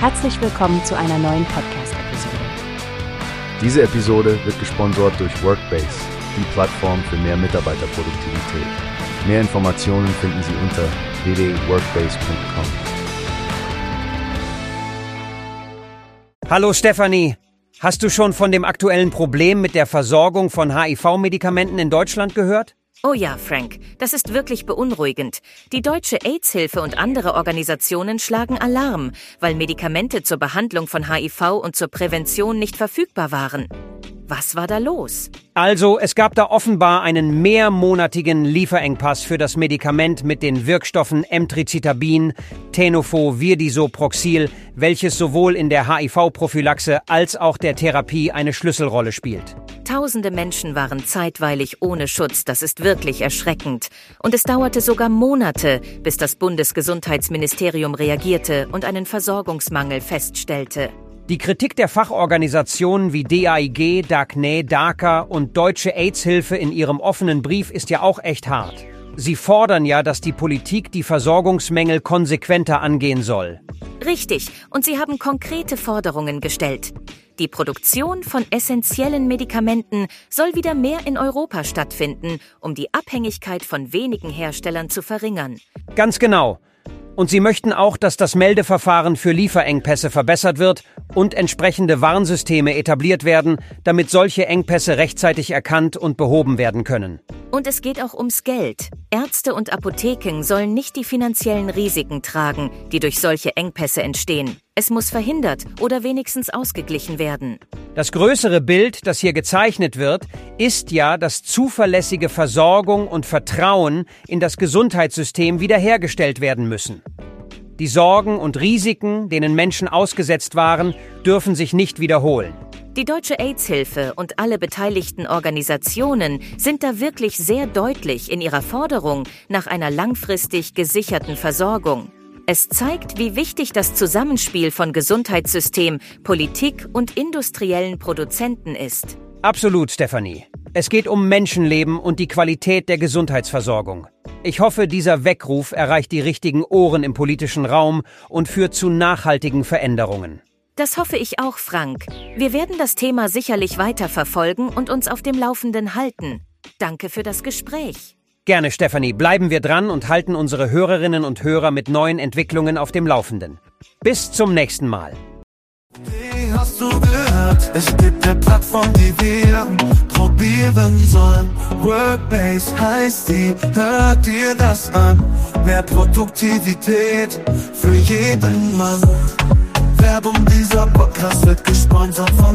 Herzlich willkommen zu einer neuen Podcast-Episode. Diese Episode wird gesponsert durch Workbase, die Plattform für mehr Mitarbeiterproduktivität. Mehr Informationen finden Sie unter www.workbase.com. Hallo Stefanie, hast du schon von dem aktuellen Problem mit der Versorgung von HIV-Medikamenten in Deutschland gehört? Oh ja, Frank, das ist wirklich beunruhigend. Die Deutsche AIDS-Hilfe und andere Organisationen schlagen Alarm, weil Medikamente zur Behandlung von HIV und zur Prävention nicht verfügbar waren. Was war da los? Also, es gab da offenbar einen mehrmonatigen Lieferengpass für das Medikament mit den Wirkstoffen Emtricitabin, Tenofo, Virdisoproxil, welches sowohl in der HIV-Prophylaxe als auch der Therapie eine Schlüsselrolle spielt. Tausende Menschen waren zeitweilig ohne Schutz, das ist wirklich erschreckend. Und es dauerte sogar Monate, bis das Bundesgesundheitsministerium reagierte und einen Versorgungsmangel feststellte. Die Kritik der Fachorganisationen wie DAIG, DACNE, DACA und Deutsche AIDS-Hilfe in ihrem offenen Brief ist ja auch echt hart. Sie fordern ja, dass die Politik die Versorgungsmängel konsequenter angehen soll. Richtig, und sie haben konkrete Forderungen gestellt. Die Produktion von essentiellen Medikamenten soll wieder mehr in Europa stattfinden, um die Abhängigkeit von wenigen Herstellern zu verringern. Ganz genau. Und sie möchten auch, dass das Meldeverfahren für Lieferengpässe verbessert wird und entsprechende Warnsysteme etabliert werden, damit solche Engpässe rechtzeitig erkannt und behoben werden können. Und es geht auch ums Geld. Ärzte und Apotheken sollen nicht die finanziellen Risiken tragen, die durch solche Engpässe entstehen. Es muss verhindert oder wenigstens ausgeglichen werden. Das größere Bild, das hier gezeichnet wird, ist ja, dass zuverlässige Versorgung und Vertrauen in das Gesundheitssystem wiederhergestellt werden müssen. Die Sorgen und Risiken, denen Menschen ausgesetzt waren, dürfen sich nicht wiederholen. Die Deutsche AIDS-Hilfe und alle beteiligten Organisationen sind da wirklich sehr deutlich in ihrer Forderung nach einer langfristig gesicherten Versorgung. Es zeigt, wie wichtig das Zusammenspiel von Gesundheitssystem, Politik und industriellen Produzenten ist. Absolut, Stefanie. Es geht um Menschenleben und die Qualität der Gesundheitsversorgung. Ich hoffe, dieser Weckruf erreicht die richtigen Ohren im politischen Raum und führt zu nachhaltigen Veränderungen. Das hoffe ich auch, Frank. Wir werden das Thema sicherlich weiter verfolgen und uns auf dem Laufenden halten. Danke für das Gespräch. Gerne, Stefanie. Bleiben wir dran und halten unsere Hörerinnen und Hörer mit neuen Entwicklungen auf dem Laufenden. Bis zum nächsten Mal. Hast du gehört? Es gibt eine Plattform, die wir probieren sollen. Workbase heißt die, hört dir das an. Mehr Produktivität für jeden Mann. Werbung, dieser Podcast wird gesponsert von